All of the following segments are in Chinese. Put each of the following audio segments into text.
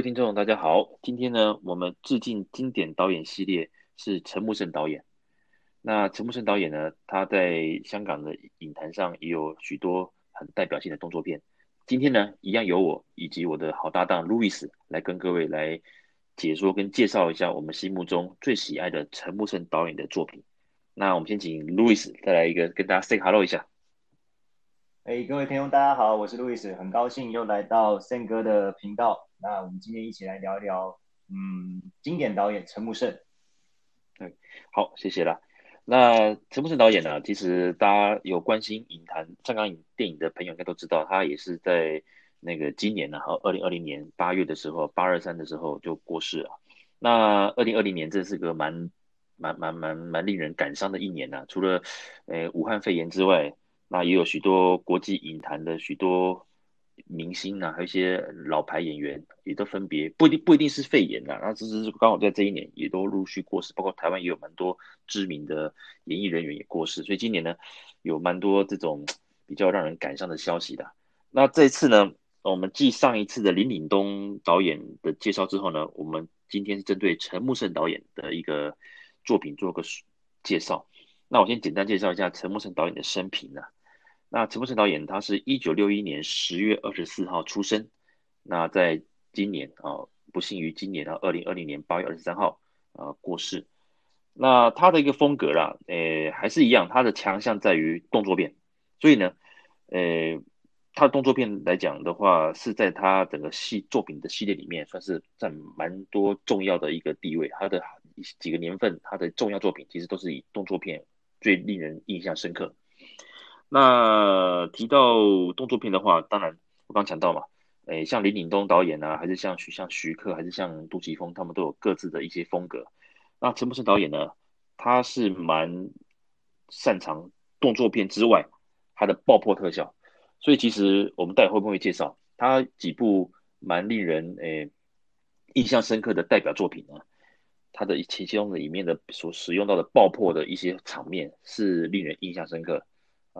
位听众，大家好。今天呢，我们致敬经典导演系列是陈木胜导演。那陈木胜导演呢，他在香港的影坛上也有许多很代表性的动作片。今天呢，一样由我以及我的好搭档路易斯来跟各位来解说跟介绍一下我们心目中最喜爱的陈木胜导演的作品。那我们先请路易斯再来一个跟大家 say hello 一下。哎各位听众，大家好，我是路易斯，很高兴又来到森哥的频道。那我们今天一起来聊一聊，嗯，经典导演陈木胜。对，好，谢谢啦。那陈木胜导演呢，其实大家有关心影坛、香港影电影的朋友应该都知道，他也是在那个今年呢，和二零二零年八月的时候，八二三的时候就过世了。那二零二零年这是个蛮蛮蛮蛮蛮令人感伤的一年呐，除了呃武汉肺炎之外。那也有许多国际影坛的许多明星啊，还有一些老牌演员，也都分别不一定不一定是肺炎啊，那只是刚好在这一年也都陆续过世，包括台湾也有蛮多知名的演艺人员也过世，所以今年呢有蛮多这种比较让人感伤的消息的。那这次呢，我们继上一次的林岭东导演的介绍之后呢，我们今天是针对陈木胜导演的一个作品做个介绍。那我先简单介绍一下陈木胜导演的生平啊。那陈木胜导演，他是一九六一年十月二十四号出生。那在今年啊，不幸于今年啊，二零二零年八月二十三号啊过世。那他的一个风格啦，诶，还是一样，他的强项在于动作片。所以呢，诶，他的动作片来讲的话，是在他整个系作品的系列里面，算是占蛮多重要的一个地位。他的几个年份，他的重要作品其实都是以动作片最令人印象深刻。那提到动作片的话，当然我刚讲到嘛，诶，像林岭东导演啊，还是像徐像徐克，还是像杜琪峰，他们都有各自的一些风格。那陈木胜导演呢，他是蛮擅长动作片之外，他的爆破特效。所以其实我们待会会不会介绍他几部蛮令人诶印象深刻的代表作品呢？他的其中的里面的所使用到的爆破的一些场面是令人印象深刻。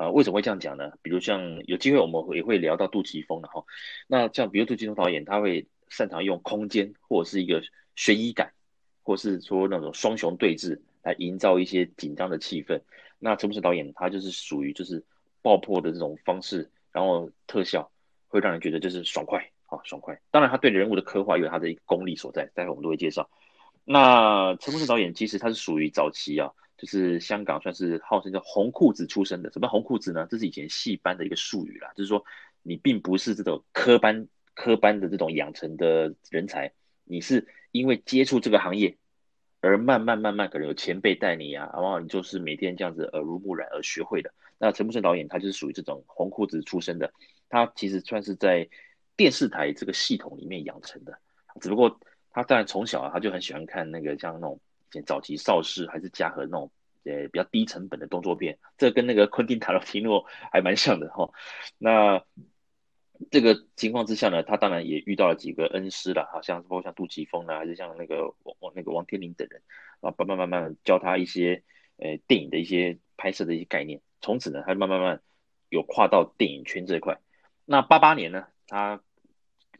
啊、呃，为什么会这样讲呢？比如像有机会我们也会聊到杜琪峰的哈。那像比如杜琪峰导演，他会擅长用空间或者是一个悬疑感，或是说那种双雄对峙来营造一些紧张的气氛。那陈木胜导演他就是属于就是爆破的这种方式，然后特效会让人觉得就是爽快啊，爽快。当然他对人物的刻画有他的一个功力所在，待会我们都会介绍。那陈木胜导演其实他是属于早期啊。就是香港算是号称叫红裤子出身的，什么红裤子呢？这是以前戏班的一个术语啦，就是说你并不是这种科班科班的这种养成的人才，你是因为接触这个行业而慢慢慢慢可能有前辈带你啊，然后你就是每天这样子耳濡目染而学会的。那陈木胜导演他就是属于这种红裤子出身的，他其实算是在电视台这个系统里面养成的，只不过他当然从小啊他就很喜欢看那个像那种。早期邵氏还是嘉禾那种，呃，比较低成本的动作片，这跟那个昆汀塔罗提诺还蛮像的哈。那这个情况之下呢，他当然也遇到了几个恩师了，好像包括像杜琪峰啊，还是像那个王那个王天林等人啊，慢慢慢慢教他一些呃电影的一些拍摄的一些概念。从此呢，他慢慢慢有跨到电影圈这一块。那八八年呢，他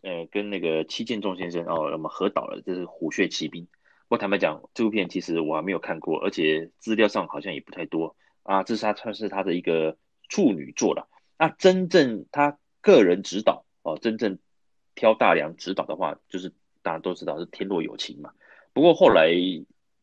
呃跟那个戚建仲先生哦，那么合导了，这是《虎穴奇兵》。不过坦白讲，这部片其实我还没有看过，而且资料上好像也不太多啊。这是他算是他的一个处女作了。那真正他个人指导哦，真正挑大梁指导的话，就是大家都知道是《天若有情》嘛。不过后来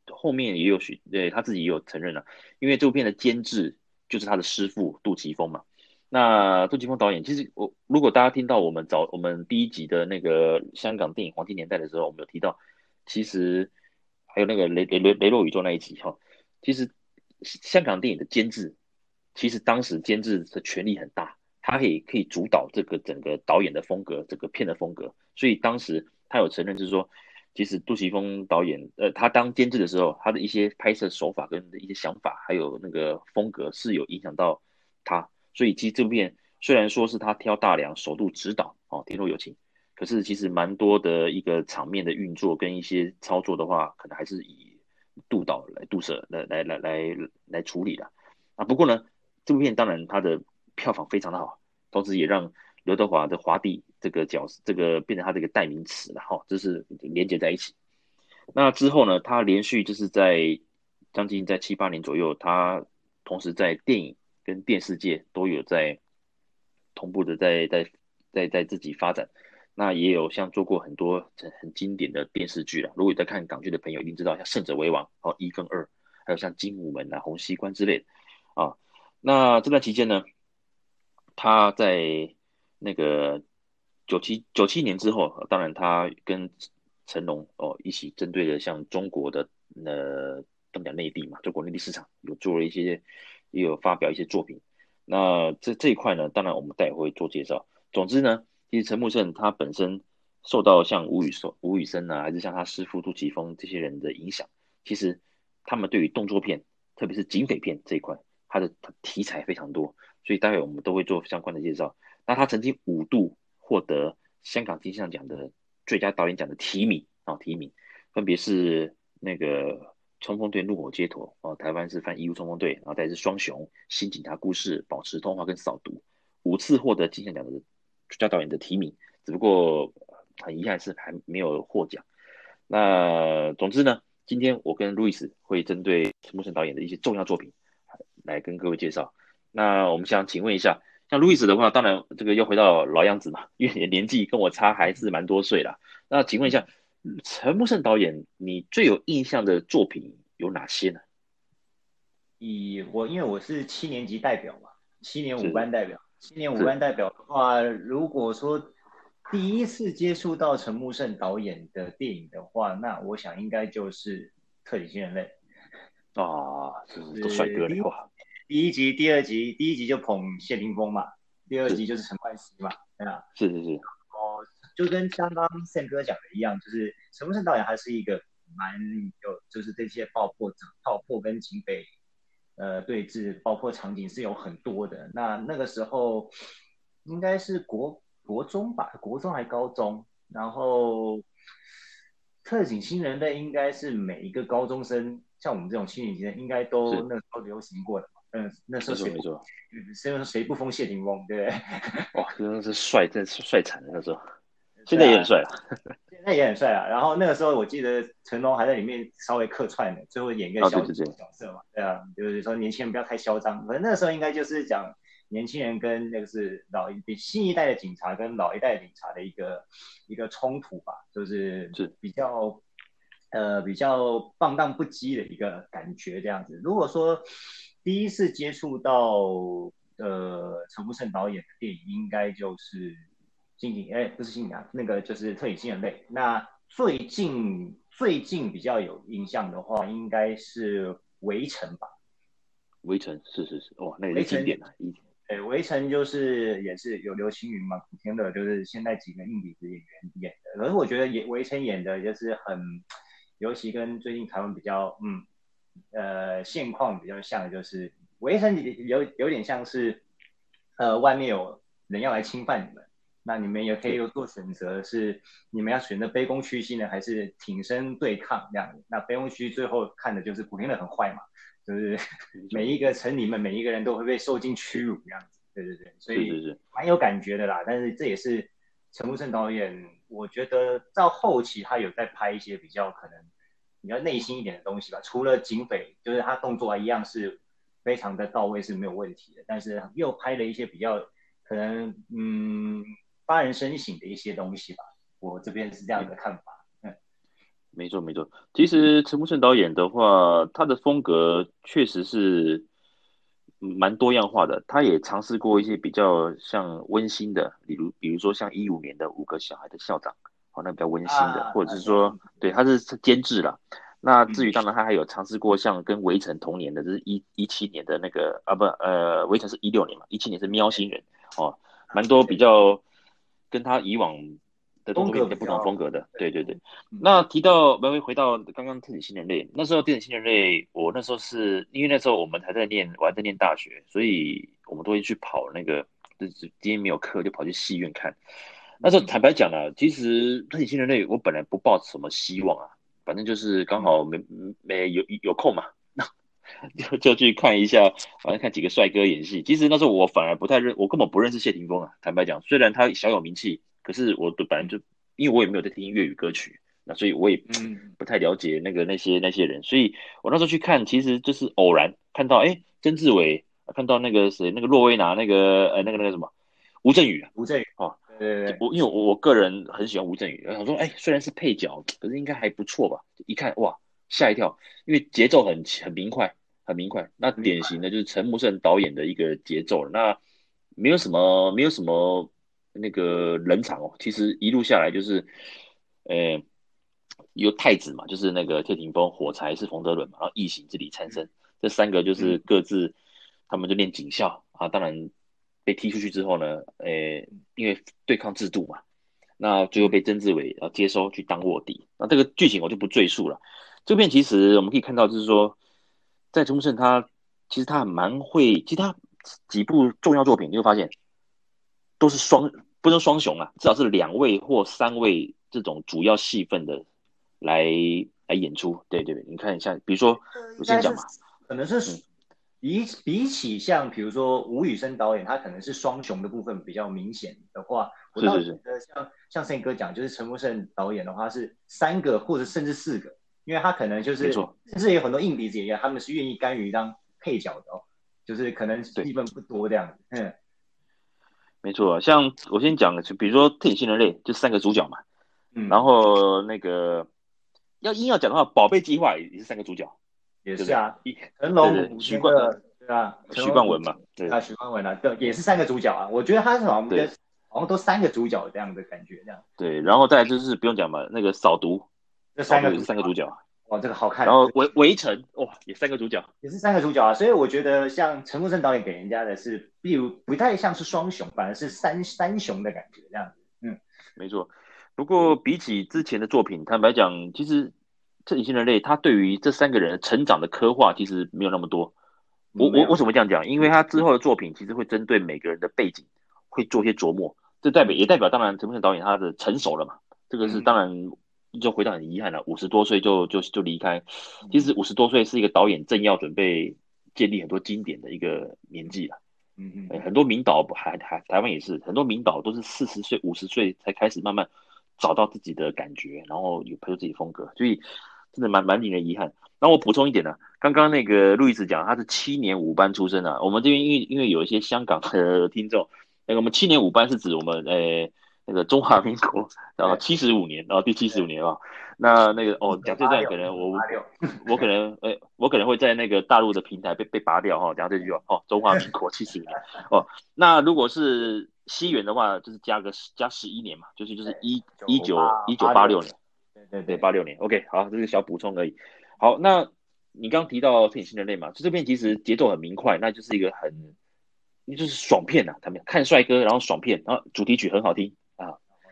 后面也有许对他自己也有承认了，因为这部片的监制就是他的师父杜琪峰嘛。那杜琪峰导演其实我如果大家听到我们早我们第一集的那个香港电影黄金年代的时候，我们有提到其实。还有那个雷雷雷雷洛宇宙那一集哈，其实香港电影的监制，其实当时监制的权力很大，他可以可以主导这个整个导演的风格，整个片的风格。所以当时他有承认，就是说，其实杜琪峰导演，呃，他当监制的时候，他的一些拍摄手法跟一些想法，还有那个风格是有影响到他。所以其实这部片虽然说是他挑大梁首度指导哦，天若有情。可是其实蛮多的一个场面的运作跟一些操作的话，可能还是以杜导来杜摄来来来来来处理的啊。不过呢，这部片当然它的票房非常的好，同时也让刘德华的华帝这个角色，这个变成他这个代名词了哈，这是连接在一起。那之后呢，他连续就是在将近在七八年左右，他同时在电影跟电视界都有在同步的在在在在自己发展。那也有像做过很多很很经典的电视剧了。如果有在看港剧的朋友，一定知道像《胜者为王》哦一跟二，还有像《精武门》啊、《洪熙官》之类的啊。那这段期间呢，他在那个九七九七年之后，当然他跟成龙哦一起针对的像中国的呃，怎么讲内地嘛，中国内地市场有做了一些，也有发表一些作品。那这这一块呢，当然我们待会会做介绍。总之呢。其实陈木胜他本身受到像吴宇森、吴宇森啊，还是像他师父杜琪峰这些人的影响，其实他们对于动作片，特别是警匪片这一块，他的题材非常多，所以待会我们都会做相关的介绍。那他曾经五度获得香港金像奖的最佳导演奖的提名啊，提名分别是那个《冲锋队怒火街头》哦，台湾是翻《义务冲锋队》，然后再是《双雄》《新警察故事》《保持通话》跟《扫毒》，五次获得金像奖的。最佳导演的提名，只不过很遗憾是还没有获奖。那总之呢，今天我跟路易斯会针对陈木胜导演的一些重要作品来跟各位介绍。那我们想请问一下，像路易斯的话，当然这个又回到老样子嘛，因为你的年纪跟我差还是蛮多岁啦。那请问一下，陈木胜导演，你最有印象的作品有哪些呢？以我因为我是七年级代表嘛，七年五班代表。七年五班代表的话，如果说第一次接触到陈木胜导演的电影的话，那我想应该就是《特警新人类》啊，就是都帅哥的话。第一集、第二集，第一集就捧谢霆锋嘛，第二集就是陈冠希嘛，对啊，是是是。哦，就跟刚刚 Sam 哥讲的一样，就是陈木胜导演还是一个蛮有，就是这些爆破、爆破跟警匪。呃，对峙包括场景是有很多的。那那个时候应该是国国中吧，国中还高中。然后特警新人类应该是每一个高中生，像我们这种青年应该都那时候流行过的。嗯，那时候谁不谁谁不封谢霆锋，对不对？哇，真的是帅，真是帅惨了那时候。现在也很帅了，现在也很帅啊。然后那个时候，我记得成龙还在里面稍微客串的，最后演一个小角色嘛。对啊，就是说年轻人不要太嚣张。反正那个时候应该就是讲年轻人跟那个是老一新一代的警察跟老一代的警察的一个一个冲突吧，就是是比较呃比较放荡不羁的一个感觉这样子。如果说第一次接触到呃陈木胜导演的电影，应该就是。新警哎，不是新警啊，那个就是特警新人类。那最近最近比较有印象的话，应该是围城吧？围城是是是，哇，那也是经典的。对，围城就是也是有刘青云嘛，古天乐就是现在几个硬底子演员演的。可是我觉得演围城演的就是很，尤其跟最近台湾比较嗯呃现况比较像，就是围城有有点像是呃外面有人要来侵犯你们。那你们也可以有做选择，是你们要选择卑躬屈膝呢，还是挺身对抗这样？那卑躬屈最后看的就是古天乐很坏嘛，就是 每一个城里面每一个人都会被受尽屈辱这样子，对对对，所以蛮有感觉的啦。但是这也是陈木胜导演，我觉得到后期他有在拍一些比较可能比较内心一点的东西吧。除了警匪，就是他动作一样是非常的到位是没有问题的，但是又拍了一些比较可能嗯。发人深省的一些东西吧，我这边是这样的看法。嗯，没错没错。其实陈木胜导演的话，他的风格确实是蛮多样化的。他也尝试过一些比较像温馨的，比如比如说像一五年的《五个小孩的校长》，哦，那比较温馨的，啊、或者是说，啊、对，他是监制了。那至于当然，他还有尝试过像跟《围城》同年的，就是一一七年的那个啊不呃，《围城》是一六年嘛，一七年是《喵星人》哦，蛮多比较。跟他以往的动作片有点不同风格的，对对对。嗯、那提到，回回到刚刚特警新人类，那时候电子新人类，我那时候是因为那时候我们还在念，我还在念大学，所以我们都会去跑那个，就是今天没有课就跑去戏院看。那时候坦白讲啊，其实特警新人类我本来不抱什么希望啊，反正就是刚好没没有有空嘛。就就去看一下，反正看几个帅哥演戏。其实那时候我反而不太认，我根本不认识谢霆锋啊。坦白讲，虽然他小有名气，可是我都本来就因为我也没有在听粤语歌曲，那所以我也不太了解那个那些那些人，所以我那时候去看，其实就是偶然看到，哎，曾志伟，看到那个谁，那个洛威拿，那个呃那个那个什么吴镇宇，吴镇宇哦，对对对，我因为我我个人很喜欢吴镇宇，我想说，哎，虽然是配角，可是应该还不错吧？一看哇，吓一跳，因为节奏很很明快，很明快，那典型的就是陈木胜导演的一个节奏，那没有什么没有什么那个冷场哦，其实一路下来就是，呃，有太子嘛，就是那个谢霆锋，火柴是冯德伦嘛，然后异形是李灿森，这三个就是各自他们就练警校啊，当然。被踢出去之后呢，诶、欸，因为对抗制度嘛，那最后被曾志伟啊接收去当卧底。那这个剧情我就不赘述了。这边其实我们可以看到，就是说，在陈木胜他其实他蛮会，其实他几部重要作品你会发现都是双，不能双雄啊，至少是两位或三位这种主要戏份的来来演出。对对对，你看一下，比如说我先讲嘛，可能是。嗯比比起像比如说吴宇森导演，他可能是双雄的部分比较明显的话，我倒觉得像像胜哥讲，就是陈木胜导演的话是三个或者甚至四个，因为他可能就是甚至有很多硬鼻子演员，他们是愿意甘于当配角的哦，就是可能戏份不多这样子。嗯，没错，像我先讲的，就比如说《特警新人类》就三个主角嘛，嗯，然后那个要硬要讲的话，《宝贝计划》也是三个主角。也是啊，成龙、徐冠，对啊，徐冠文嘛，对啊，徐冠文啊，对，也是三个主角啊。我觉得他是好像跟好像都三个主角这样的感觉，这样。对，然后再来就是不用讲嘛，那个扫毒，这三个也是三个主角，哇，这个好看。然后围围城，哇，也三个主角，也是三个主角啊。所以我觉得像陈木胜导演给人家的是，比如不太像是双雄，反而是三三雄的感觉这样子。嗯，没错。不过比起之前的作品，坦白讲，其实。这隐新人类，他对于这三个人成长的刻画其实没有那么多。我我为什么这样讲？因为他之后的作品其实会针对每个人的背景会做一些琢磨，这代表也代表当然陈木胜导演他的成熟了嘛。这个是当然就回到很遗憾了，五十多岁就就就离开。其实五十多岁是一个导演正要准备建立很多经典的一个年纪了。嗯嗯，很多名导还还台湾也是很多名导都是四十岁五十岁才开始慢慢找到自己的感觉，然后有拍出自己风格，所以。真的蛮蛮令人遗憾。那我补充一点呢，刚刚那个路易斯讲他是七年五班出身啊。我们这边因为因为有一些香港的 听众，那个我们七年五班是指我们呃那个中华民国然后七十五年，然后第七十五年啊。那那个哦讲这段可能我我可能哎我可能会在那个大陆的平台被被拔掉哈。讲这句话哦，中华民国七十五年哦。那如果是西元的话，就是加个加十一年嘛，就是就是一一九一九八六年。对对对，八六年，OK，好，这是小补充而已。好，那你刚刚提到《特隐新人类》嘛，就这边其实节奏很明快，那就是一个很，就是爽片呐、啊。他们看帅哥，然后爽片，然后主题曲很好听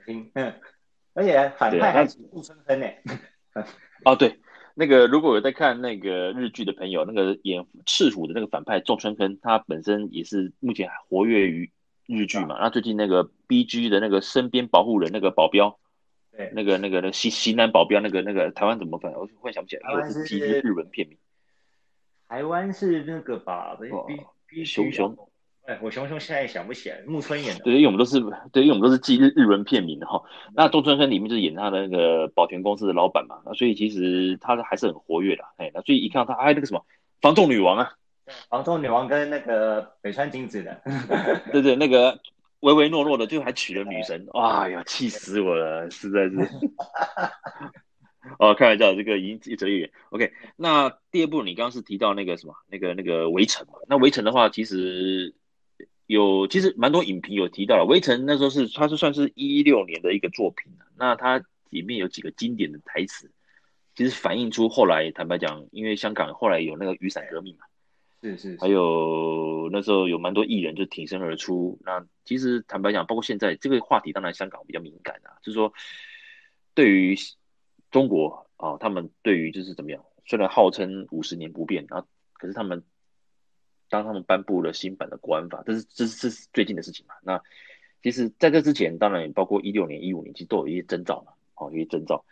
听，嗯，而且反派还是顾春生呢。哦，对，那个如果有在看那个日剧的朋友，那个演赤虎的那个反派仲春坑，他本身也是目前还活跃于日剧嘛。那、啊、最近那个 BG 的那个身边保护人那个保镖。对，那个、那个、那个西西南保镖，那个、那个台湾怎么翻？我忽然想不起来，因为是基日文片名。台湾是那个吧？熊熊，哎，我熊熊现在也想不起来，木村演的。对，因为我们都是对，因为我们都是记日日文片名的哈。那仲春生里面就是演他的那个保全公司的老板嘛，那所以其实他还是很活跃的。哎，那所以一看到他，哎，那个什么房仲女王啊，房仲女王跟那个北川景子的，对对，那个。唯唯诺诺的，就还娶了女神，哎呀，气死我了，实在是。哦，开玩笑，这个已经一扯一远。OK，那第二部你刚刚是提到那个什么，那个那个围城嘛？那围城的话，其实有，其实蛮多影评有提到了。围城那时候是，它是算是一六年的一个作品，那它里面有几个经典的台词，其实反映出后来，坦白讲，因为香港后来有那个雨伞革命嘛。是是，是，还有那时候有蛮多艺人就挺身而出。那其实坦白讲，包括现在这个话题，当然香港比较敏感啊，就是说对于中国啊，他们对于就是怎么样，虽然号称五十年不变啊，可是他们当他们颁布了新版的国安法，这是这是这是最近的事情嘛。那其实在这之前，当然也包括一六年、一五年，其实都有一些征兆嘛，哦，有一些征兆。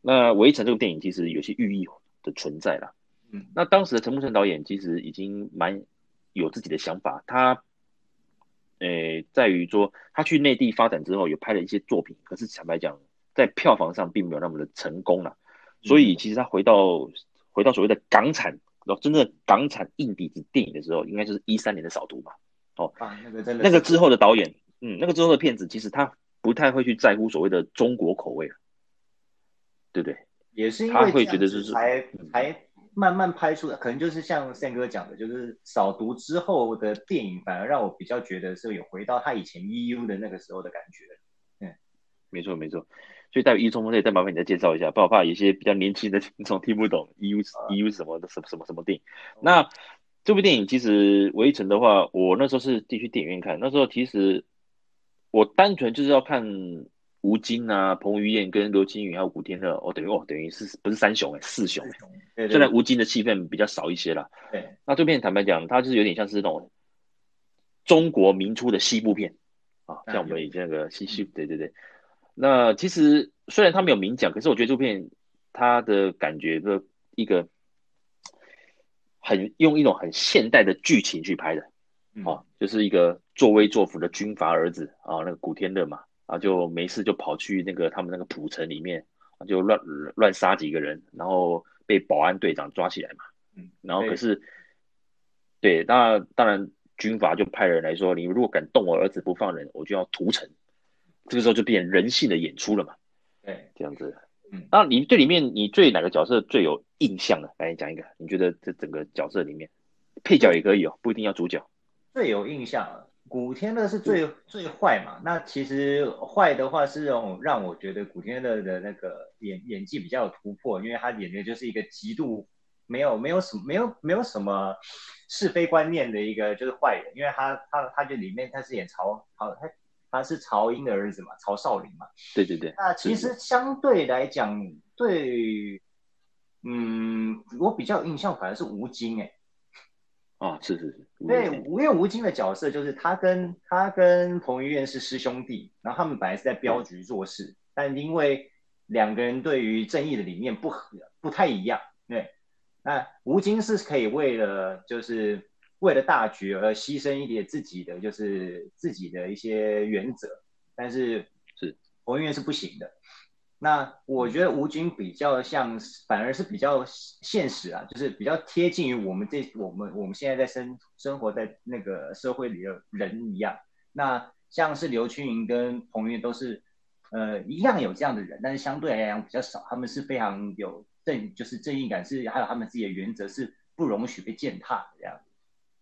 那《围城》这部电影其实有些寓意的存在啦。嗯，那当时的陈木胜导演其实已经蛮有自己的想法，他诶，在于说他去内地发展之后，有拍了一些作品，可是坦白讲，在票房上并没有那么的成功了。所以其实他回到回到所谓的港产，然后真正港产硬底子电影的时候，应该就是一三年的扫毒吧。哦，啊，那个真的，那个之后的导演，嗯，那个之后的片子，其实他不太会去在乎所谓的中国口味了，对不对？也是因为他会觉得就是才才慢慢拍出的，可能就是像 Sam 哥讲的，就是扫毒之后的电影，反而让我比较觉得是有回到他以前 EU 的那个时候的感觉。嗯，没错没错。所以，代表 EU 冲锋队，再麻烦你再介绍一下，不然我怕有些比较年轻的听众听不懂 EU EU 什么的什么什么什么电影。那这部电影其实《围城》的话，我那时候是进去电影院看，那时候其实我单纯就是要看吴京啊、彭于晏跟刘青云还有古天乐，哦，等于哦等于是不是三雄哎，四雄。虽然吴京的戏份比较少一些啦。对。那这片坦白讲，它就是有点像是那种中国民初的西部片啊，像我们以前那个西西，对对对。那其实虽然他没有明讲，可是我觉得这部片他的感觉的一个很用一种很现代的剧情去拍的，嗯、啊，就是一个作威作福的军阀儿子啊，那个古天乐嘛，啊，就没事就跑去那个他们那个浦城里面，就乱乱杀几个人，然后被保安队长抓起来嘛，嗯，然后可是，对，那当然军阀就派人来说，你如果敢动我儿子不放人，我就要屠城。这个时候就变人性的演出了嘛？对，这样子。嗯，那你对里面你对哪个角色最有印象的？来讲一个，你觉得这整个角色里面，配角也可以哦，不一定要主角。最有印象，古天乐是最最坏嘛？那其实坏的话是让让我觉得古天乐的那个演演技比较有突破，因为他演的就是一个极度没有没有什么没有没有什么是非观念的一个就是坏人，因为他他他就里面他是演曹曹他。他是曹英的儿子嘛，曹少林嘛。对对对。那其实相对来讲，对，嗯，我比较印象反而是吴京哎。哦，是是是。对，因为吴京的角色就是他跟他跟彭于晏是师兄弟，然后他们本来是在镖局做事，对但因为两个人对于正义的理念不合，不太一样。对，那吴京是可以为了就是。为了大局而牺牲一点自己的，就是自己的一些原则，但是是彭于晏是不行的。那我觉得吴军比较像，反而是比较现实啊，就是比较贴近于我们这我们我们现在在生生活在那个社会里的人一样。那像是刘青云跟彭于晏都是，呃，一样有这样的人，但是相对来讲比较少。他们是非常有正，就是正义感，是还有他们自己的原则是不容许被践踏的这样。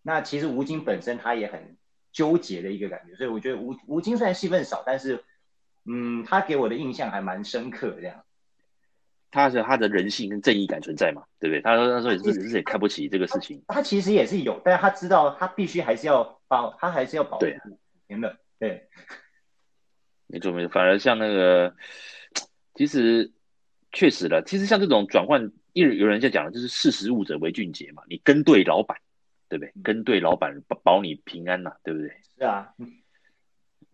那其实吴京本身他也很纠结的一个感觉，所以我觉得吴吴京虽然戏份少，但是，嗯，他给我的印象还蛮深刻的这样。他是他的人性跟正义感存在嘛，对不对？他说他说也是也看不起这个事情。他，他其实也是有，但是他知道他必须还是要保，他还是要保护人的。对，对，没错没错。反而像那个，其实确实了，其实像这种转换，有有人在讲，就是识时务者为俊杰嘛，你跟对老板。对不对？跟对老板保保你平安呐、啊，对不对？是啊。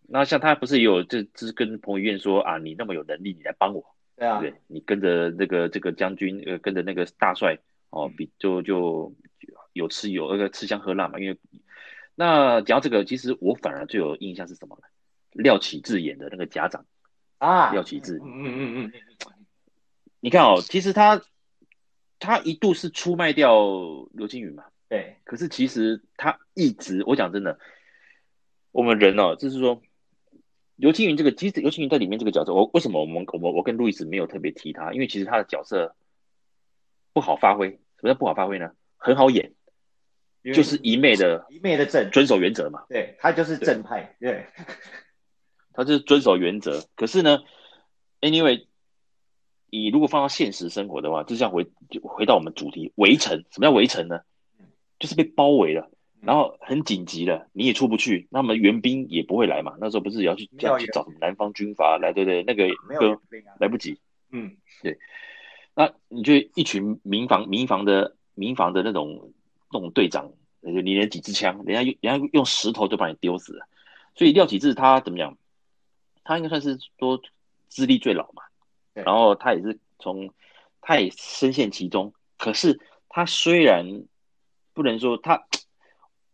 那像他不是也有这这跟彭于晏说啊，你那么有能力，你来帮我，对啊，对？你跟着那个这个将军，呃，跟着那个大帅哦，比就就有吃有那个吃香喝辣嘛。因为那讲到这个，其实我反而最有印象是什么呢？廖启智演的那个家长啊，廖启智，嗯嗯嗯嗯，你看哦，其实他他一度是出卖掉刘青云嘛。对，可是其实他一直，我讲真的，我们人哦，就是说，刘青云这个，其实刘青云在里面这个角色，我为什么我们我我跟路易斯没有特别提他？因为其实他的角色不好发挥。什么叫不好发挥呢？很好演，就是一昧的一昧的正，遵守原则嘛。对，他就是正派，对，对他就是遵守原则。可是呢，anyway，你如果放到现实生活的话，就像回就回到我们主题，围城。什么叫围城呢？就是被包围了，然后很紧急了，你也出不去，那么援兵也不会来嘛。那时候不是也要去要去找什么南方军阀来，对不对？那个没有来不及。嗯，对。那你就一群民防民防的民防的那种那种队长，你连几支枪，人家用人家用石头就把你丢死了。所以廖启智他怎么讲？他应该算是说资历最老嘛。然后他也是从他也深陷其中，可是他虽然。不能说他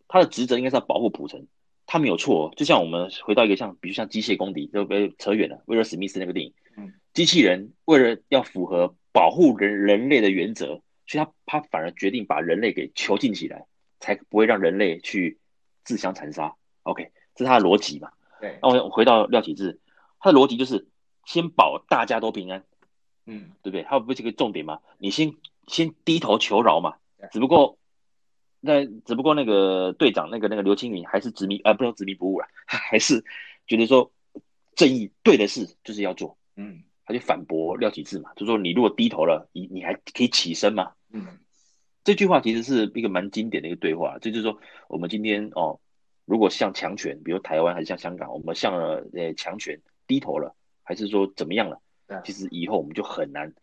他的职责应该是要保护普城，他没有错，就像我们回到一个像，比如像机械公敌，就被扯远了。威尔史密斯那个电影，嗯，机器人为了要符合保护人人类的原则，所以他他反而决定把人类给囚禁起来，才不会让人类去自相残杀。OK，这是他的逻辑嘛？对。那我回到廖启智，他的逻辑就是先保大家都平安，嗯，对不对？他不是一个重点嘛？你先先低头求饶嘛？只不过。那只不过那个队长，那个那个刘青云还是执迷啊，不能执迷不悟了，还是觉得说正义对的事就是要做，嗯，他就反驳廖启智嘛，就说你如果低头了，你你还可以起身吗？嗯，这句话其实是一个蛮经典的一个对话，这就是说我们今天哦，如果向强权，比如台湾还是像香港，我们向了呃强权低头了，还是说怎么样了？其实以后我们就很难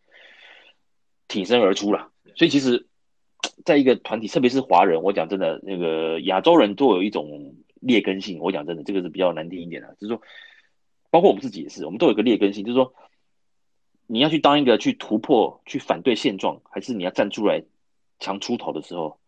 挺身而出了，所以其实。在一个团体，特别是华人，我讲真的，那个亚洲人都有一种劣根性。我讲真的，这个是比较难听一点的，就是说，包括我们自己也是，我们都有一个劣根性，就是说，你要去当一个去突破、去反对现状，还是你要站出来强出头的时候，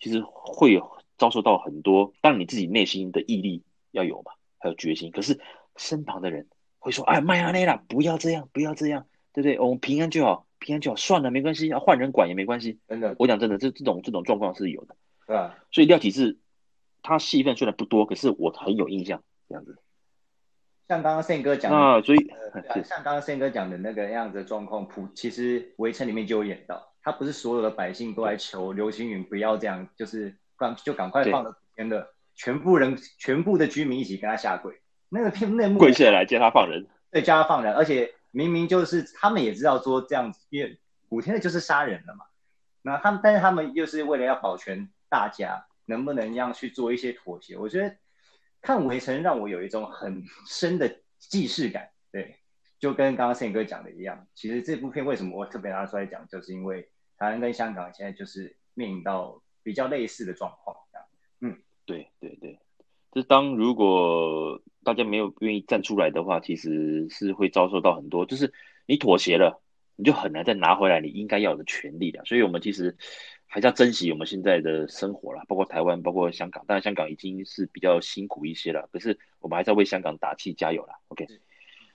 其实会有遭受到很多。当你自己内心的毅力要有嘛，还有决心。可是身旁的人会说：“哎，麦阿内啦，不要这样，不要这样，对不对？我们平安就好。”平安就好，算了，没关系，要换人管也没关系。真的，我讲真的，这这种这种状况是有的。对啊，所以廖启智他戏份虽然不多，可是我很有印象。这样子，像刚刚宪哥讲啊，所以、呃、像刚刚宪哥讲的那个样子的状况，普其实围城里面就有演到，他不是所有的百姓都来求刘青云不要这样，就是赶就赶快放了普天的，全部人全部的居民一起跟他下跪，那个片那幕跪下来叫他放人，对，叫他放人，而且。明明就是他们也知道说这样子，因为古天乐就是杀人了嘛。那他们，但是他们又是为了要保全大家，能不能让去做一些妥协？我觉得看围城让我有一种很深的既视感。对，就跟刚刚宪哥讲的一样，其实这部片为什么我特别拿出来讲，就是因为台湾跟香港现在就是面临到比较类似的状况。嗯，对对对，就当如果。大家没有愿意站出来的话，其实是会遭受到很多，就是你妥协了，你就很难再拿回来你应该要的权利的。所以，我们其实还是要珍惜我们现在的生活啦，包括台湾，包括香港。当然，香港已经是比较辛苦一些了，可是我们还是要为香港打气加油啦。OK，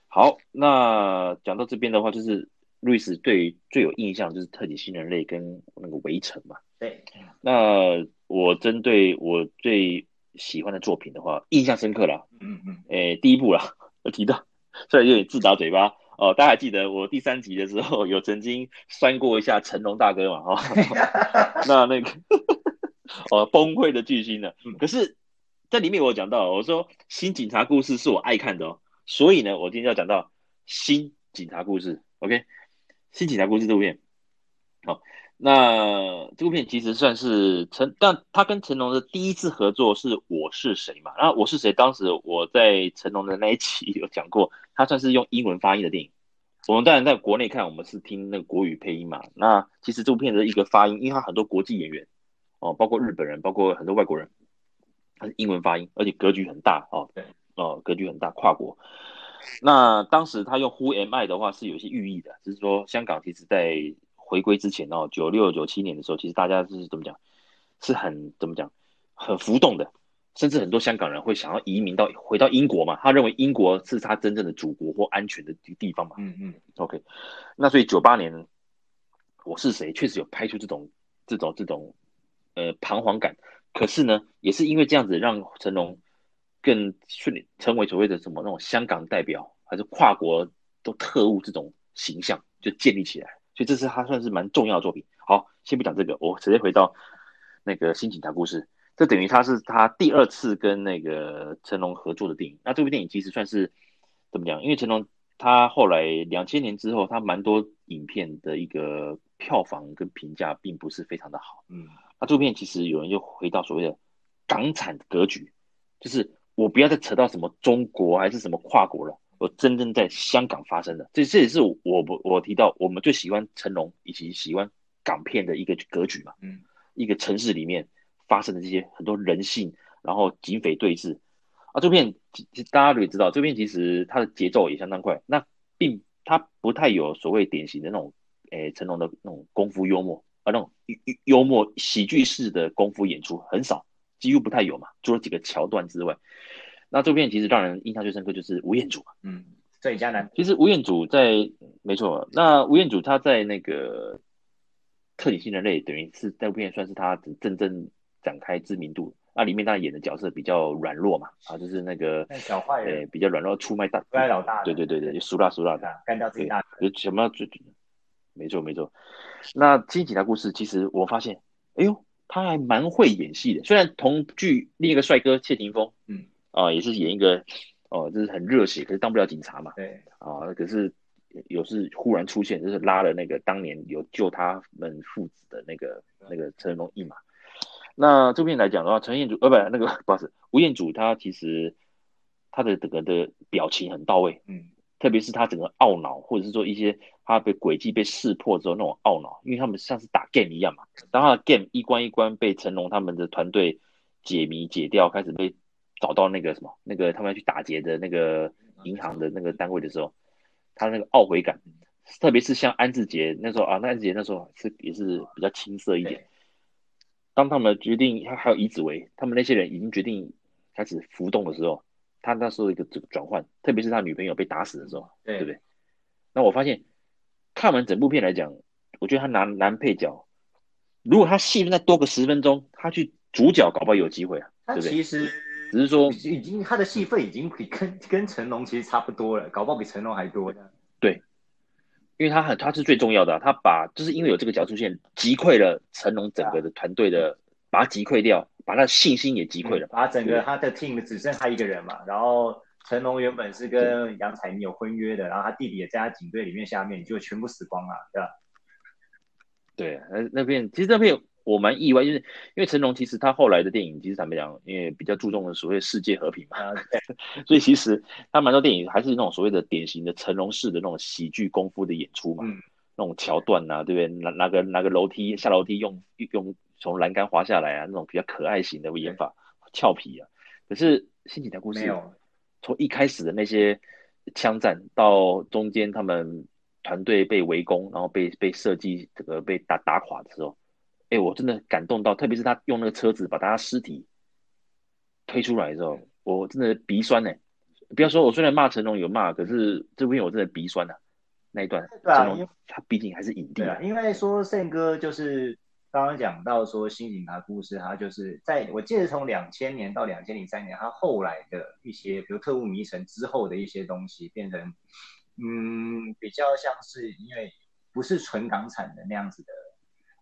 好，那讲到这边的话，就是路易斯对最有印象就是特级新人类跟那个围城嘛。对，那我针对我最。喜欢的作品的话，印象深刻了。嗯嗯，诶，第一部了，我 提到，虽然有点自打嘴巴哦。大家还记得我第三集的时候有曾经酸过一下成龙大哥嘛？哦，那那个 哦崩溃的巨星呢。可是，在里面我有讲到，我说新警察故事是我爱看的哦，所以呢，我今天要讲到新警察故事。OK，新警察故事这部片，好。那这部片其实算是成，但他跟成龙的第一次合作是《我是谁》嘛？然后《我是谁》当时我在成龙的那一期 有讲过，他算是用英文发音的电影。我们当然在国内看，我们是听那个国语配音嘛。那其实这部片的一个发音，因为它很多国际演员哦，包括日本人，包括很多外国人，它是英文发音，而且格局很大哦，对哦，格局很大，跨国。那当时他用 Who am I 的话是有一些寓意的，就是说香港其实在。回归之前哦，九六九七年的时候，其实大家是怎么讲，是很怎么讲，很浮动的，甚至很多香港人会想要移民到回到英国嘛，他认为英国是他真正的祖国或安全的地方嘛。嗯嗯，OK，那所以九八年我是谁确实有拍出这种这种这种呃彷徨感，可是呢，也是因为这样子让成龙更顺利成为所谓的什么那种香港代表，还是跨国都特务这种形象就建立起来。所以这是他算是蛮重要的作品。好，先不讲这个，我直接回到那个新警察故事。这等于他是他第二次跟那个成龙合作的电影。那这部电影其实算是怎么讲？因为成龙他后来两千年之后，他蛮多影片的一个票房跟评价并不是非常的好。嗯，那这部片其实有人又回到所谓的港产格局，就是我不要再扯到什么中国还是什么跨国了。我真正在香港发生的，这这也是我我我提到我们最喜欢成龙以及喜欢港片的一个格局嘛，嗯，一个城市里面发生的这些很多人性，然后警匪对峙啊，这片其实大家也知道，这片其实它的节奏也相当快，那并它不太有所谓典型的那种，诶成龙的那种功夫幽默啊，那种幽幽默喜剧式的功夫演出很少，几乎不太有嘛，除了几个桥段之外。那这部片其实让人印象最深刻就是吴彦祖嘛，嗯，最佳男。其实吴彦祖在没错，那吴彦祖他在那个特警新人类，等于是这部片算是他真正展开知名度。那里面他演的角色比较软弱嘛，啊，就是那个小坏人，欸、比较软弱，出卖大，出卖老大，对对对对，苏辣苏辣的，干掉自己大哥，就什么最，没错没错。那《新警察故事》其实我发现，哎呦，他还蛮会演戏的。虽然同剧另一个帅哥谢霆锋，嗯，啊，也是演一个，哦，就是很热血，可是当不了警察嘛。对。啊，可是有是忽然出现，就是拉了那个当年有救他们父子的那个那个成龙一马。那这边来讲的话，陈彦祖呃不，那个不好意思，吴彦祖他其实他的整个的表情很到位，嗯。特别是他整个懊恼，或者是说一些他被诡计被识破之后那种懊恼，因为他们像是打 game 一样嘛。当他的 game 一关一关被成龙他们的团队解谜解掉，开始被找到那个什么那个他们要去打劫的那个银行的那个单位的时候，他那个懊悔感，特别是像安志杰那时候啊，那安志杰那时候是也是比较青涩一点。当他们决定，他还有以子维，他们那些人已经决定开始浮动的时候。他那时候一个这个转换，特别是他女朋友被打死的时候，对，对不对？那我发现看完整部片来讲，我觉得他男男配角，如果他戏份再多个十分钟，他去主角搞不好有机会啊，对不对？只是说已经他的戏份已经比跟跟成龙其实差不多了，搞不好比成龙还多。对，因为他很他是最重要的，他把就是因为有这个角出现，击溃了成龙整个的团队的，把他击溃掉。把他的信心也击溃了，把整个他的 team 只剩他一个人嘛。然后成龙原本是跟杨采妮有婚约的，然后他弟弟也在他警队里面，下面就全部死光了，对吧？对，那那边其实那边我蛮意外，就是因为成龙其实他后来的电影其实坦白讲，因为比较注重的所谓世界和平嘛，所以其实他蛮多电影还是那种所谓的典型的成龙式的那种喜剧功夫的演出嘛，嗯、那种桥段呐、啊，对不对？拿拿个拿个楼梯下楼梯用用。从栏杆滑下来啊，那种比较可爱型的演法，俏皮啊。可是《新警察故事》从一开始的那些枪战，到中间他们团队被围攻，然后被被设计这个被打打垮的时候，哎，我真的感动到，特别是他用那个车子把他尸体推出来的时候，我真的鼻酸呢。不要说我虽然骂成龙有骂，可是这边我真的鼻酸啊。那一段，对啊，他毕竟还是影帝啊。因为说胜哥就是。刚刚讲到说新警察故事，他就是在我记得从两千年到两千零三年，他后来的一些，比如特务迷城之后的一些东西，变成嗯比较像是因为不是纯港产的那样子的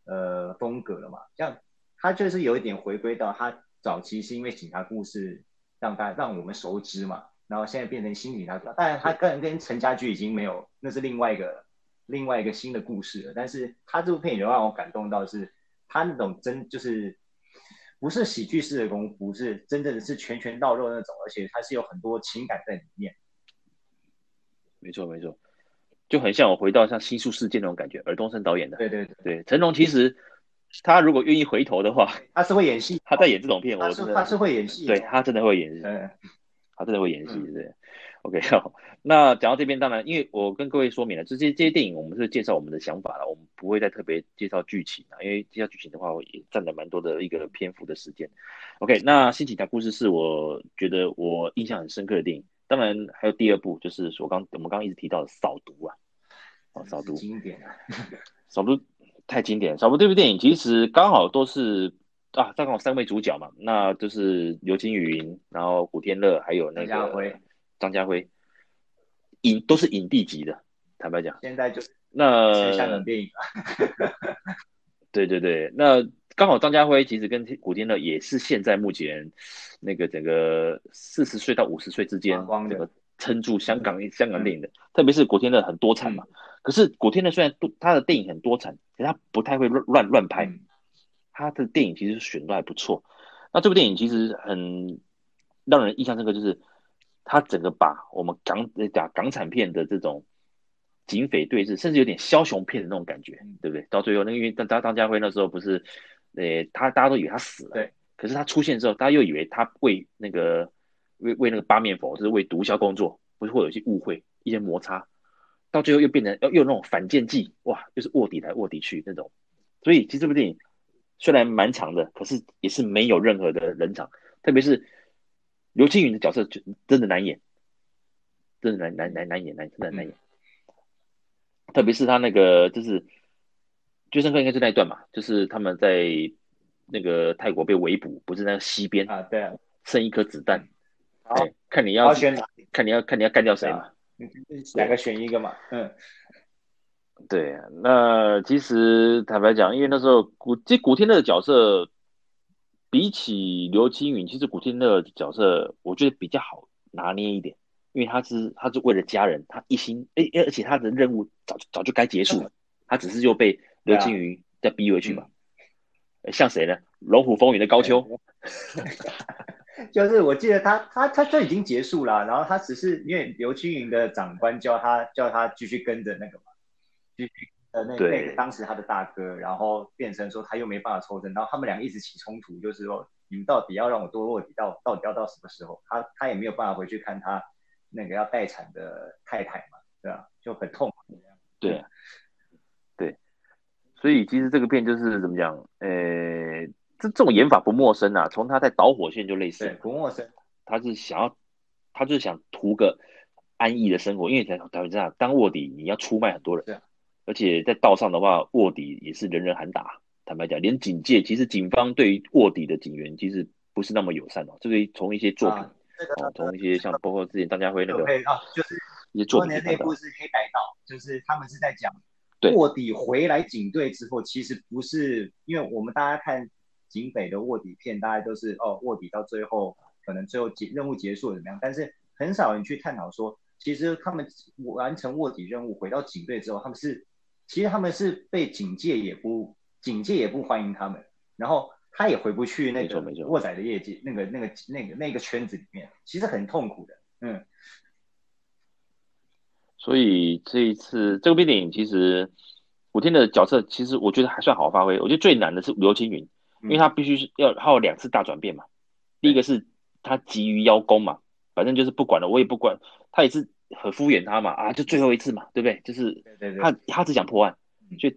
呃风格了嘛，像他就是有一点回归到他早期是因为警察故事让大让我们熟知嘛，然后现在变成新警察，当然他跟跟陈家驹已经没有，那是另外一个另外一个新的故事了，但是他这部片也让我感动到是。他那种真就是不是喜剧式的功夫，是真正的是拳拳到肉那种，而且他是有很多情感在里面。没错没错，就很像我回到像《新宿事件》那种感觉，尔冬升导演的。对对对，对成龙其实他如果愿意回头的话，他是会演戏。他在演这种片，我是他是会演戏，对他真的会演戏，嗯，他真的会演戏，对。嗯 OK，好，那讲到这边，当然，因为我跟各位说明了，这些这些电影我们是介绍我们的想法了，我们不会再特别介绍剧情啊，因为介绍剧情的话，我也占了蛮多的一个篇幅的时间。OK，那《新警察故事》是我觉得我印象很深刻的电影，当然还有第二部，就是我刚我们刚刚一直提到的《扫毒》啊，哦，《扫毒》经典啊，扫毒太经典，《扫毒》这部电影其实刚好都是啊，刚好三位主角嘛，那就是刘青云，然后古天乐，还有那个。张家辉。影都是影帝级的，坦白讲，现在就那香港电影 对对对，那刚好张家辉其实跟古天乐也是现在目前那个整个四十岁到五十岁之间，这个撑住香港香港电影的，嗯、特别是古天乐很多产嘛。嗯、可是古天乐虽然多他的电影很多产，可是他不太会乱乱乱拍，嗯、他的电影其实选的还不错。那这部电影其实很让人印象深刻，就是。他整个把我们港讲港产片的这种警匪对峙，甚至有点枭雄片的那种感觉，对不对？到最后，那因为张张张家辉那时候不是，呃，他大家都以为他死了，对。可是他出现之后，大家又以为他为那个为为那个八面佛，就是为毒枭工作，不是会有一些误会、一些摩擦，到最后又变成又又那种反间计，哇，就是卧底来卧底去那种。所以其实这部电影虽然蛮长的，可是也是没有任何的冷场，特别是刘青云的角色就真的难演，真的难难难难演难真的难演，特别是他那个就是最深刻应该是那一段嘛，就是他们在那个泰国被围捕，不是那个西边啊，对啊，剩一颗子弹，好，看你要选哪？里，看你要看你要干掉谁嘛，两个选一个嘛，嗯。对，那其实坦白讲，因为那时候古这古天乐的角色比起刘青云，其实古天乐的角色我觉得比较好拿捏一点，因为他是他是为了家人，他一心哎，而且他的任务早早就该结束了，他只是又被刘青云再逼回去嘛。嗯、像谁呢？龙虎风云的高秋，就是我记得他他他就已经结束了，然后他只是因为刘青云的长官叫他叫他继续跟着那个嘛。呃，那那个当时他的大哥，然后变成说他又没办法抽身，然后他们两个一直起冲突，就是说你们到底要让我多卧底到到底要到什么时候？他他也没有办法回去看他那个要待产的太太嘛，对吧？就很痛。苦，对，所以其实这个片就是怎么讲？呃，这这种演法不陌生啊，从他在导火线就类似，不陌生。他是想要，他就是想图个安逸的生活，因为在台湾这样当卧底，你要出卖很多人。而且在道上的话，卧底也是人人喊打。坦白讲，连警界其实警方对于卧底的警员其实不是那么友善哦。这个从一些作品，哦，从一些像包括之前张家辉那个啊，就是一些作品那部是黑白道，就是他们是在讲卧底回来警队之后，其实不是，因为我们大家看警匪的卧底片，大家都是哦，卧底到最后可能最后结任务结束了怎么样，但是很少人去探讨说，其实他们完成卧底任务回到警队之后，他们是。其实他们是被警戒也不警戒也不欢迎他们，然后他也回不去那个卧仔的业绩，那个那个那个那个圈子里面，其实很痛苦的。嗯，所以这一次这部电影其实古天的角色其实我觉得还算好发挥。我觉得最难的是刘青云，因为他必须是要他有两次大转变嘛。第一个是他急于邀功嘛，反正就是不管了，我也不管，他也是。很敷衍他嘛啊，就最后一次嘛，对不对？就是他他只想破案，所以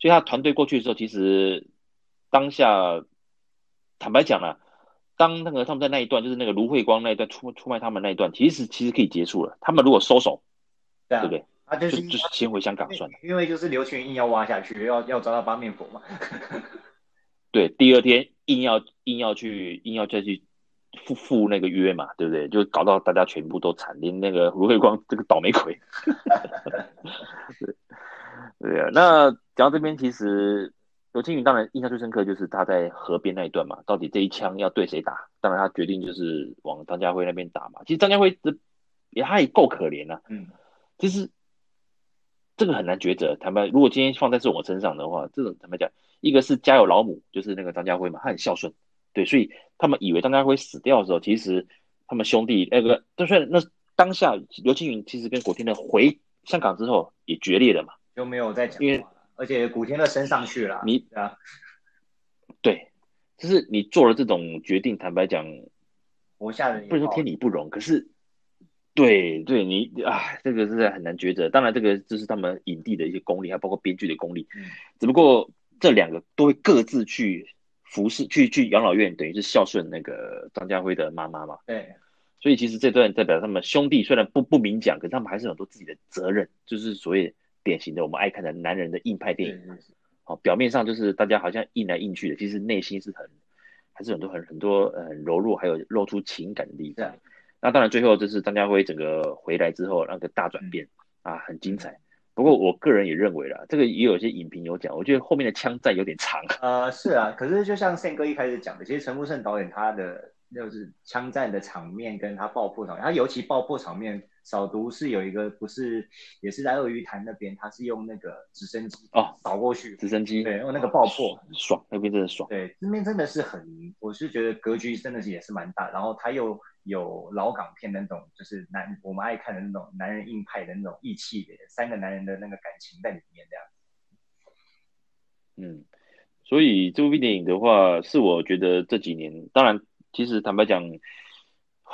所以他团队过去的时候，其实当下坦白讲了，当那个他们在那一段，就是那个卢慧光那一段出出卖他们那一段，其实其实可以结束了。他们如果收手，对不对？啊，就是就就是先回香港算了。因为就是刘青云硬要挖下去，要要抓到八面佛嘛。对，第二天硬要硬要去硬要再去。赴赴那个约嘛，对不对？就搞到大家全部都惨，连那个卢慧光这个倒霉鬼。对，对啊。那讲到这边，其实刘青云当然印象最深刻就是他在河边那一段嘛，到底这一枪要对谁打？当然他决定就是往张家辉那边打嘛。其实张家辉这也他也够可怜啊。嗯。其实这个很难抉择。坦白，如果今天放在是我身上的话，这种坦白讲，一个是家有老母，就是那个张家辉嘛，他很孝顺。对，所以他们以为张家辉死掉的时候，其实他们兄弟那个，就算那当下刘青云其实跟古天乐回香港之后也决裂了嘛，就没有再讲，因为而且古天乐升上去了，你啊，对，就是你做了这种决定，坦白讲，活下人不能说天理不容，可是对对，你啊，这个是很难抉择。当然，这个就是他们影帝的一些功力，还包括编剧的功力，嗯，只不过这两个都会各自去。服侍去去养老院，等于是孝顺那个张家辉的妈妈嘛。对，所以其实这段代表他们兄弟虽然不不明讲，可是他们还是有很多自己的责任，就是所谓典型的我们爱看的男人的硬派电影。好，表面上就是大家好像硬来硬去的，其实内心是很还是很多很很多很柔弱，还有露出情感的地方。那当然最后就是张家辉整个回来之后那个大转变啊，很精彩。不过我个人也认为啦，这个也有些影评有讲，我觉得后面的枪战有点长。呃，是啊，可是就像宪哥一开始讲的，其实陈木胜导演他的就是枪战的场面跟他爆破场面，他尤其爆破场面，扫毒是有一个不是也是在鳄鱼潭那边，他是用那个直升机哦扫过去，直升机对，用那个爆破爽，那边真的爽。对，那边真的是很，我是觉得格局真的是也是蛮大，然后他又。有老港片那种，就是男我们爱看的那种男人硬派的那种义气的三个男人的那个感情在里面这样。嗯，所以这部电影的话，是我觉得这几年，当然，其实坦白讲，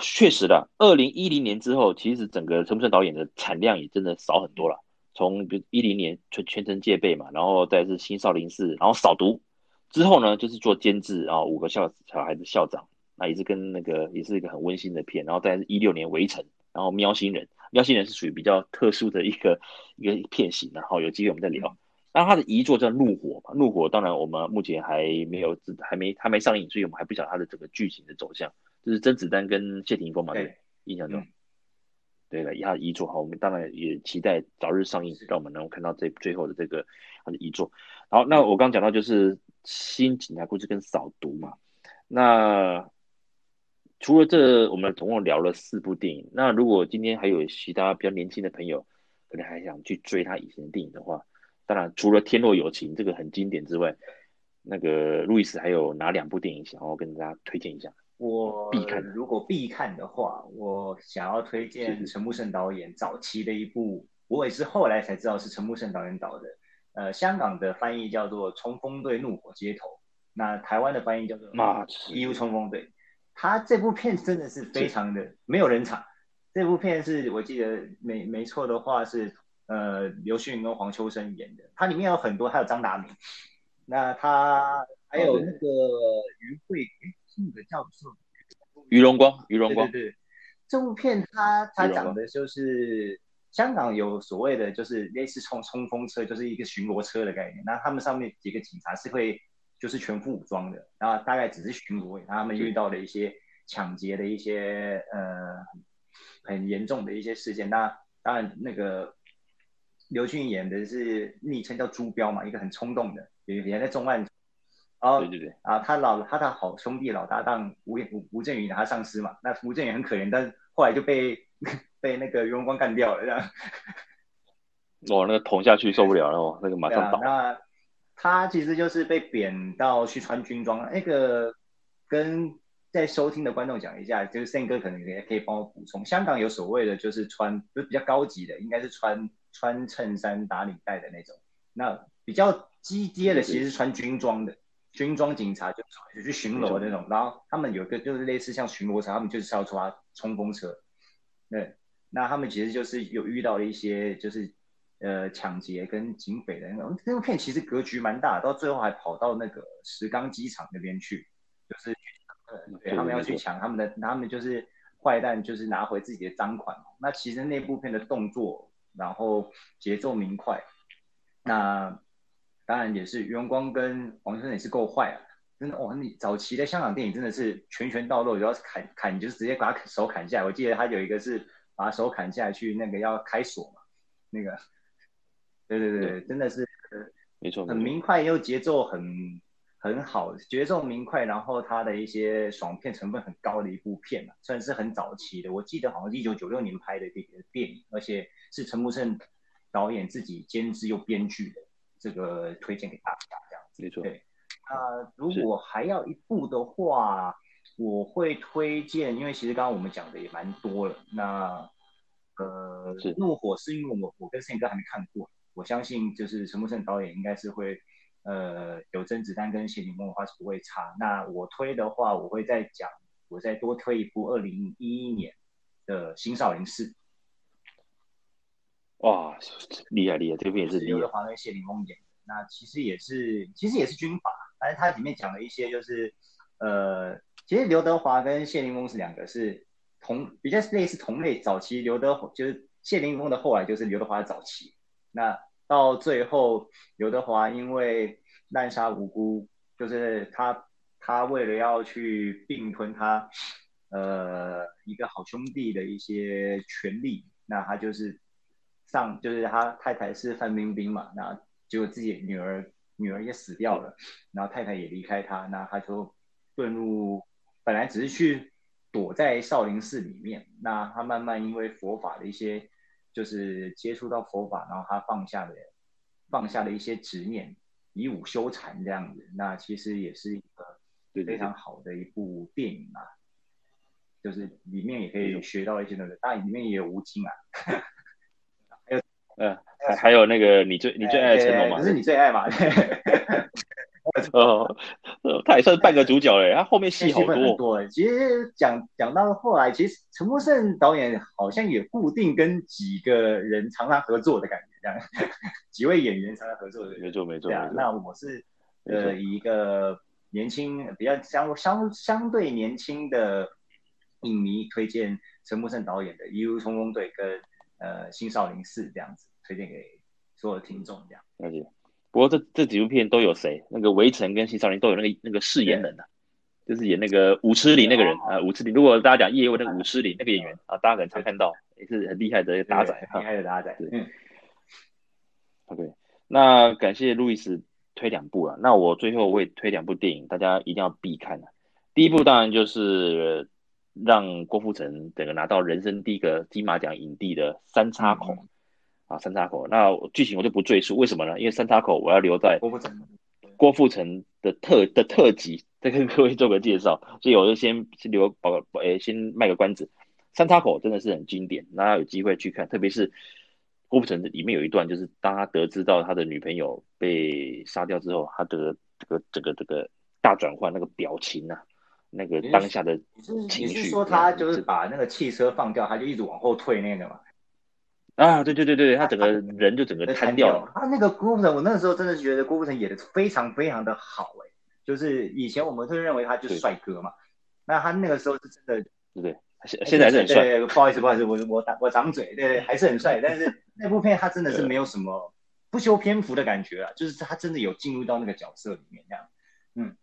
确实的，二零一零年之后，其实整个陈木胜导演的产量也真的少很多了。从比如一零年全全城戒备嘛，然后再是新少林寺，然后扫毒，之后呢，就是做监制啊，五个小小孩的校长，那也是跟那个也是一个很温馨的片。然后在一六年围城，然后喵星人，喵星人是属于比较特殊的一个一个片型，然后有机会我们再聊。那他的遗作叫怒火嘛，怒火当然我们目前还没有还没还没上映，所以我们还不晓得他的整个剧情的走向。就是甄子丹跟谢霆锋嘛，对，印象中。嗯对了，他的遗作哈，我们当然也期待早日上映，让我们能够看到这最后的这个他的遗作。好，那我刚刚讲到就是新警察故事跟扫毒嘛。那除了这，我们总共聊了四部电影。那如果今天还有其他比较年轻的朋友，可能还想去追他以前的电影的话，当然除了《天若有情》这个很经典之外，那个路易斯还有哪两部电影想要跟大家推荐一下？我必看，如果必看的话，我想要推荐陈木胜导演早期的一部，我也是后来才知道是陈木胜导演导的。呃，香港的翻译叫做《冲锋队怒火街头》，那台湾的翻译叫做《马义乌冲锋队》。他这部片真的是非常的没有人场。这部片是我记得没没错的话是呃刘青云跟黄秋生演的，它里面有很多，还有张达明，那他还有那个于慧。那个教授，于荣光，于荣光，对对对，这部片它它讲的就是香港有所谓的就是类似冲冲锋车，就是一个巡逻车的概念。那他们上面几个警察是会就是全副武装的，然后大概只是巡逻，他们遇到了一些抢劫的一些呃很严重的一些事件。那当然那个刘俊演的是昵称叫朱标嘛，一个很冲动的，也也在重案。哦，对对对，啊，他老他的好兄弟老搭档吴吴吴镇宇他上司嘛，那吴镇宇很可怜，但是后来就被 被那个余荣光干掉了，这样。哦，那个捅下去受不了了，哦，那个马上倒。那他其实就是被贬到去穿军装，那个跟在收听的观众讲一下，就是胜哥可能也可以帮我补充，香港有所谓的就是穿就是比较高级的，应该是穿穿衬衫打领带的那种，那比较低阶的其实是穿军装的。军装警察就就去巡逻那种，然后他们有个就是类似像巡逻车，他们就是要抓冲锋车。对，那他们其实就是有遇到了一些就是呃抢劫跟警匪的那种。那部片其实格局蛮大，到最后还跑到那个石冈机场那边去，就是他们要去抢他们的，他们就是坏蛋，就是拿回自己的赃款。那其实那部片的动作，然后节奏明快，那。当然也是，余荣光跟黄秋生也是够坏啊！真的哦，你早期的香港电影真的是拳拳到肉，只要砍砍，你就是直接把他 手砍下来。我记得他有一个是把手砍下来去那个要开锁嘛，那个，对对对，对真的是，没错，很明快又节奏很很好，节奏明快，然后他的一些爽片成分很高的一部片嘛，算是很早期的。我记得好像是一九九六年拍的这个电影，而且是陈木胜导演自己监制又编剧的。这个推荐给大家，这样子。没错。对，那、呃、如果还要一部的话，我会推荐，因为其实刚刚我们讲的也蛮多了。那呃，怒火是因为我我跟胜哥还没看过，我相信就是陈木胜导演应该是会呃有甄子丹跟谢霆锋的话是不会差。那我推的话，我会再讲，我再多推一部二零一一年的新少林寺。哇，厉害厉害，这边也是刘德华跟谢霆锋演的，那其实也是其实也是军阀，但是它里面讲了一些就是，呃，其实刘德华跟谢霆锋是两个是同比较类似同类，早期刘德华就是谢霆锋的后来就是刘德华的早期，那到最后刘德华因为滥杀无辜，就是他他为了要去并吞他呃一个好兄弟的一些权利，那他就是。上就是他太太是范冰冰嘛，那结果自己女儿女儿也死掉了，然后太太也离开他，那他就遁入，本来只是去躲在少林寺里面，那他慢慢因为佛法的一些，就是接触到佛法，然后他放下的放下了一些执念，以武修禅这样子，那其实也是一个非常好的一部电影啊，就是里面也可以学到一些东西，当然里面也有吴京啊。还有呃，还还有那个你最你最爱的成龙嘛？不是你最爱嘛？哦，他也算是半个主角嘞，他后面戏好多。很多，其实讲讲到后来，其实陈木胜导演好像也固定跟几个人常常合作的感觉，这样 几位演员常常合作的。没错没错。对啊，那我是呃，以一个年轻比较相相相对年轻的影迷推荐陈木胜导演的《一路冲锋队》跟呃《新少林寺》这样子推荐给所有的听众这样。了解。不过这这几部片都有谁？那个《围城》跟《新少林》都有那个那个饰演人的、啊，就是演那个武迟岭那个人啊。武迟岭，如果大家讲叶问那个武迟岭那个演员啊，大家可能常看到，也是很厉害的打仔，厉害的打仔。嗯。OK，那感谢路易斯推两部了。那我最后我也推两部电影，大家一定要必看的。第一部当然就是让郭富城整个拿到人生第一个金马奖影帝的《三叉口》。嗯啊，三叉口，那剧情我就不赘述，为什么呢？因为三叉口我要留在郭富城郭富城的特的特辑，再跟各位做个介绍，所以我就先先留保诶、欸，先卖个关子。三叉口真的是很经典，大家有机会去看，特别是郭富城里面有一段，就是当他得知到他的女朋友被杀掉之后，他的这个这个这个大转换那个表情啊，那个当下的情绪。你是说他就是把那个汽车放掉，他就一直往后退那个吗？啊，对对对对，他整个人就整个瘫掉了。他那个郭富城，我那个时候真的是觉得郭富城演的非常非常的好哎，就是以前我们都认为他就是帅哥嘛，那他那个时候是真的，对对，现现在还是很帅。对，不好意思不好意思，我我打我掌嘴，对对，还是很帅。但是那部片他真的是 没有什么不修篇幅的感觉啊，就是他真的有进入到那个角色里面这样。嗯，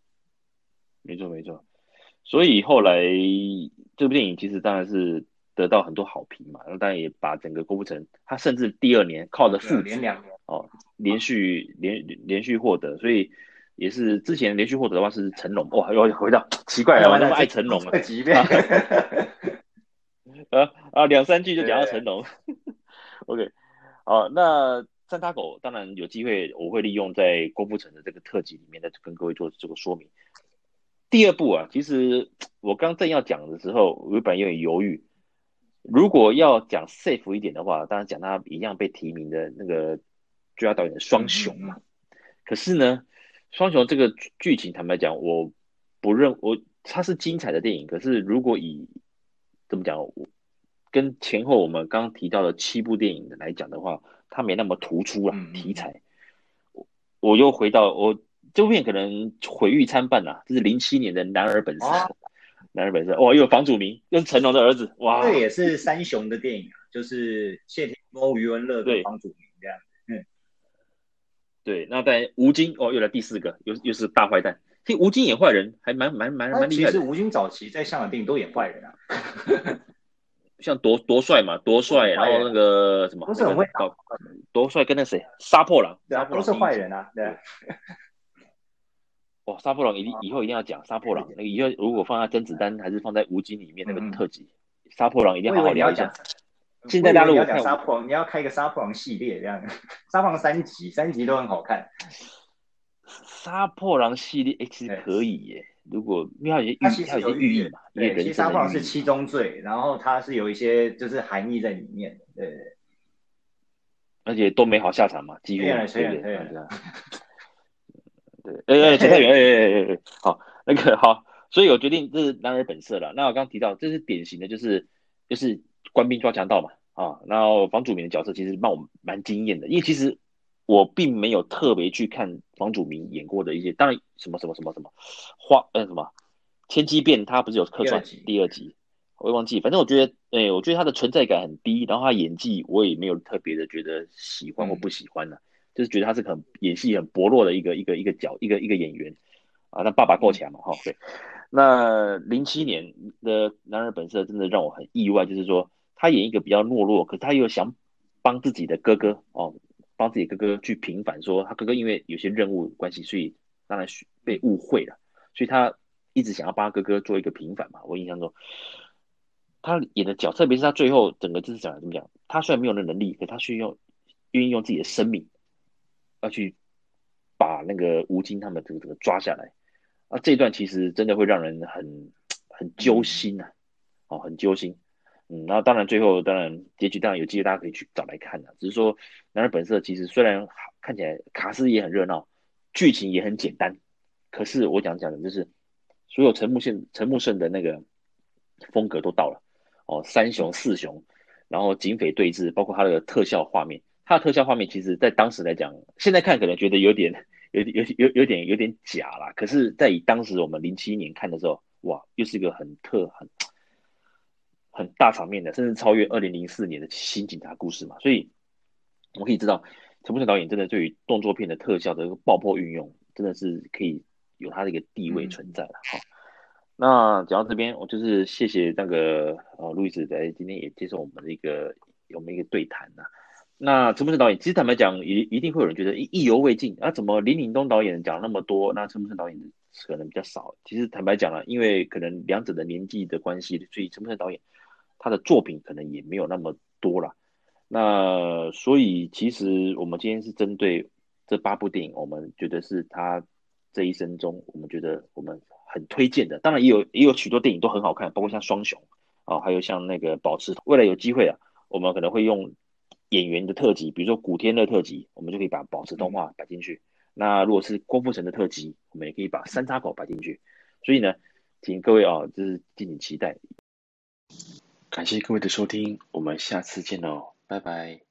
没错没错，所以后来这部电影其实当然是。得到很多好评嘛，然后当然也把整个郭富城，他甚至第二年靠着父子哦，连续连连续获得，所以也是之前连续获得的话是成龙哇，又回到奇怪了，我那么爱成龙了，啊啊两三句就讲到成龙，OK，好，那三叉狗当然有机会我会利用在郭富城的这个特辑里面再跟各位做这个说明。第二部啊，其实我刚正要讲的时候，我本来有点犹豫。如果要讲 safe 一点的话，当然讲他一样被提名的那个最佳导演的双雄嘛。可是呢，双雄这个剧情坦白讲，我不认我它是精彩的电影。可是如果以怎么讲，我跟前后我们刚刚提到的七部电影的来讲的话，它没那么突出啊题材。我我又回到我这部片可能毁誉参半呐，这是零七年的男儿本色。啊男儿本色，哇，又有房祖名，又是成龙的儿子，哇，这也是三雄的电影啊，就是谢霆锋、余文乐对房祖名这样，嗯，对，那在吴京，哦，又来第四个，又又是大坏蛋。其实吴京演坏人还蛮蛮蛮蛮厉害的。其实吴京早期在香港电影都演坏人啊，像夺夺帅嘛，夺帅，然后那个什么，不是很会搞，夺帅跟那谁，杀破狼，对啊，都是坏人啊，对。哦，杀破狼一定以后一定要讲杀破狼。那个以后如果放在甄子丹还是放在吴京里面那个特辑，杀、嗯、破狼一定要好好聊一下。现在大陆要讲杀破狼，你要开一个杀破狼系列这样，杀破狼三集，三集都很好看。杀破狼系列，其实可以耶。如果因为它有些寓，它有些寓意嘛。对，其实杀破狼是七宗罪，然后它是有一些就是含义在里面的。对，而且都没好下场嘛，几乎。对对对。对，哎哎，陈太元，哎哎哎哎，好，那个好，所以我决定这是男儿本色了。那我刚刚提到，这是典型的，就是就是官兵抓强盗嘛，啊，然后房祖名的角色其实让我蛮惊艳的，因为其实我并没有特别去看房祖名演过的一些，当然什么什么什么什么花，呃什么天机变，他不是有客串第二集，我也忘记，反正我觉得，哎，我觉得他的存在感很低，然后他演技我也没有特别的觉得喜欢或不喜欢的。嗯就是觉得他是很演戏很薄弱的一个一个一个角一个一个演员啊，那爸爸够强嘛哈？对，那零七年的男儿本色真的让我很意外，就是说他演一个比较懦弱，可是他又想帮自己的哥哥哦，帮自己哥哥去平反，说他哥哥因为有些任务关系，所以当然被误会了，所以他一直想要帮哥哥做一个平反嘛。我印象中，他演的角，特别是他最后整个就是讲怎么讲，他虽然没有那能力，可他需要愿意用自己的生命。要去把那个吴京他们这个这个抓下来啊，这一段其实真的会让人很很揪心呐、啊，哦，很揪心。嗯，然后当然最后当然结局当然有机会大家可以去找来看的，只是说男儿本色其实虽然看起来卡斯也很热闹，剧情也很简单，可是我讲讲的就是所有陈木胜陈木胜的那个风格都到了哦，三雄四雄，然后警匪对峙，包括他的特效画面。它的特效画面，其实在当时来讲，现在看可能觉得有点有有有有点有点假啦。可是，在以当时我们零七年看的时候，哇，又是一个很特很很大场面的，甚至超越二零零四年的新警察故事嘛。所以我们可以知道，陈木胜导演真的对于动作片的特效的一个爆破运用，真的是可以有他的一个地位存在了。好、嗯，那讲到这边，我就是谢谢那个呃路易斯在今天也接受我们的一个我们一个对谈呐。那陈木胜导演，其实坦白讲，一一定会有人觉得意犹未尽啊，怎么林岭东导演讲那么多，那陈木胜导演可能比较少。其实坦白讲了，因为可能两者的年纪的关系，所以陈木胜导演他的作品可能也没有那么多了。那所以其实我们今天是针对这八部电影，我们觉得是他这一生中，我们觉得我们很推荐的。当然也有也有许多电影都很好看，包括像双雄啊，还有像那个保持。未来有机会啊，我们可能会用。演员的特辑，比如说古天乐特辑，我们就可以把宝石动画摆进去。那如果是郭富城的特辑，我们也可以把三叉口摆进去。所以呢，请各位哦，就是敬请期待。感谢各位的收听，我们下次见哦，拜拜。